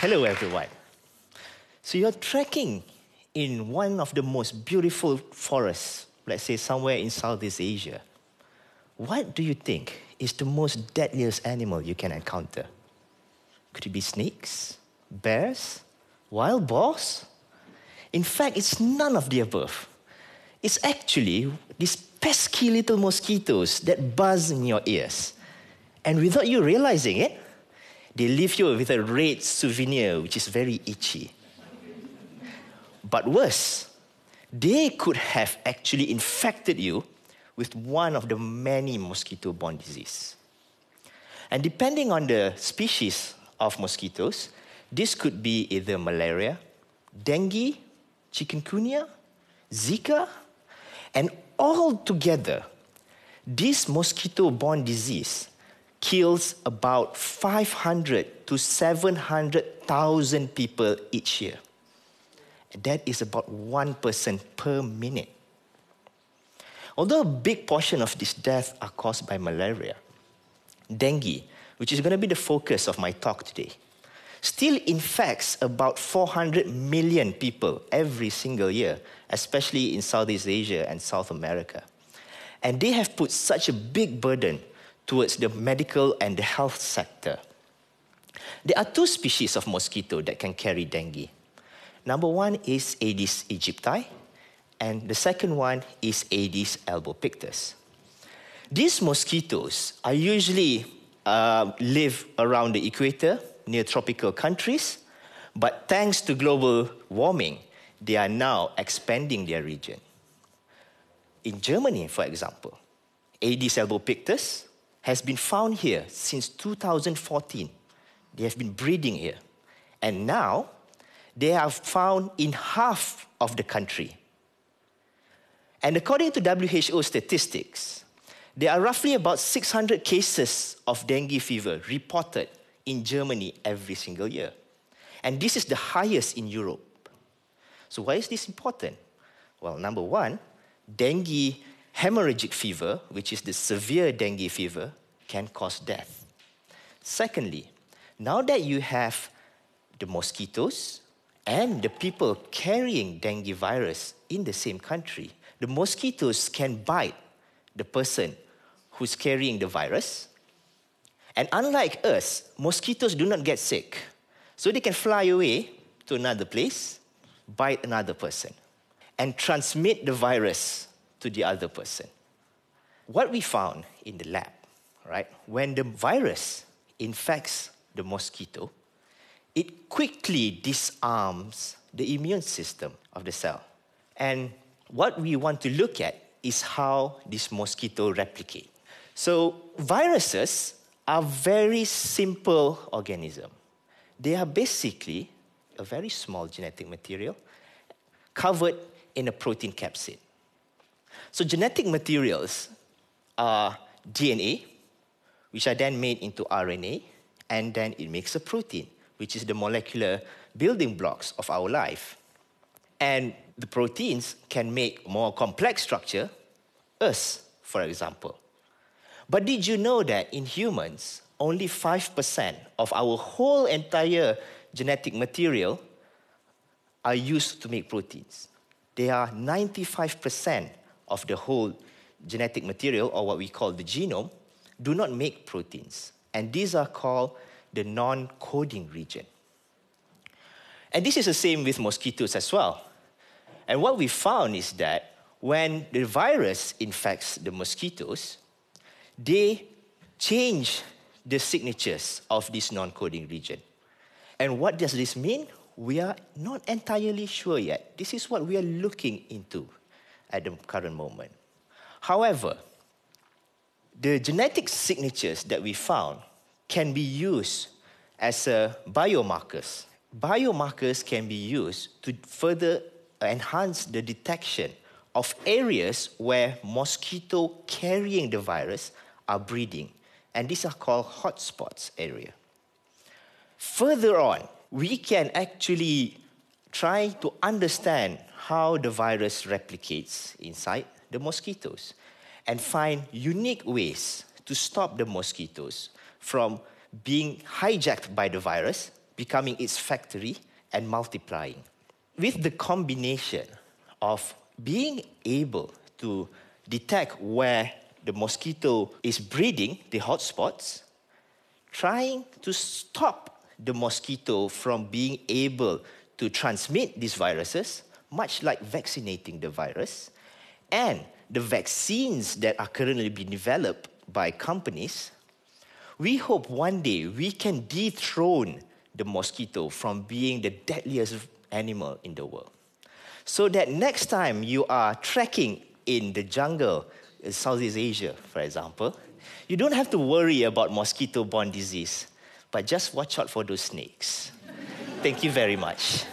Hello, everyone. So you're trekking in one of the most beautiful forests, let's say somewhere in Southeast Asia. What do you think is the most deadliest animal you can encounter? Could it be snakes, bears, wild boars? In fact, it's none of the above. It's actually these pesky little mosquitoes that buzz in your ears. And without you realizing it, they leave you with a red souvenir, which is very itchy. But worse, they could have actually infected you with one of the many mosquito borne diseases. And depending on the species of mosquitoes, this could be either malaria, dengue, chikungunya, Zika, and all together, this mosquito borne disease kills about 500 to 700,000 people each year. That is about one person per minute. Although a big portion of these deaths are caused by malaria, dengue, which is going to be the focus of my talk today, still infects about 400 million people every single year, especially in Southeast Asia and South America. And they have put such a big burden towards the medical and the health sector. There are two species of mosquito that can carry dengue. Number one is Aedes aegypti, and the second one is Aedes albopictus. These mosquitoes are usually uh, live around the equator near tropical countries, but thanks to global warming, they are now expanding their region. In Germany, for example, Aedes albopictus has been found here since 2014. They have been breeding here. And now they are found in half of the country. And according to WHO statistics, there are roughly about 600 cases of dengue fever reported in Germany every single year. And this is the highest in Europe. So, why is this important? Well, number one, dengue hemorrhagic fever, which is the severe dengue fever, can cause death. Secondly, now that you have the mosquitoes and the people carrying dengue virus in the same country, the mosquitoes can bite the person who's carrying the virus. And unlike us, mosquitoes do not get sick. So they can fly away to another place, bite another person, and transmit the virus to the other person. What we found in the lab, right, when the virus infects the mosquito, it quickly disarms the immune system of the cell. And what we want to look at is how this mosquito replicate. So viruses are very simple organism. They are basically a very small genetic material covered in a protein capsid. So genetic materials are DNA, which are then made into RNA, and then it makes a protein, which is the molecular building blocks of our life. And the proteins can make more complex structure, us, for example. But did you know that in humans, only 5% of our whole entire genetic material are used to make proteins? They are 95% of the whole genetic material, or what we call the genome, do not make proteins. And these are called the non coding region. And this is the same with mosquitoes as well. And what we found is that when the virus infects the mosquitoes, they change the signatures of this non coding region. And what does this mean? We are not entirely sure yet. This is what we are looking into at the current moment. However, the genetic signatures that we found can be used as a biomarkers. Biomarkers can be used to further enhance the detection of areas where mosquito carrying the virus are breeding. And these are called hotspots area. Further on, we can actually try to understand how the virus replicates inside the mosquitoes and find unique ways to stop the mosquitoes from being hijacked by the virus becoming its factory and multiplying. With the combination of being able to detect where the mosquito is breeding, the hotspots, trying to stop the mosquito from being able to transmit these viruses, much like vaccinating the virus, and the vaccines that are currently being developed by companies, we hope one day we can dethrone the mosquito from being the deadliest animal in the world. So that next time you are trekking in the jungle in Southeast Asia, for example, you don't have to worry about mosquito borne disease, but just watch out for those snakes. Thank you very much.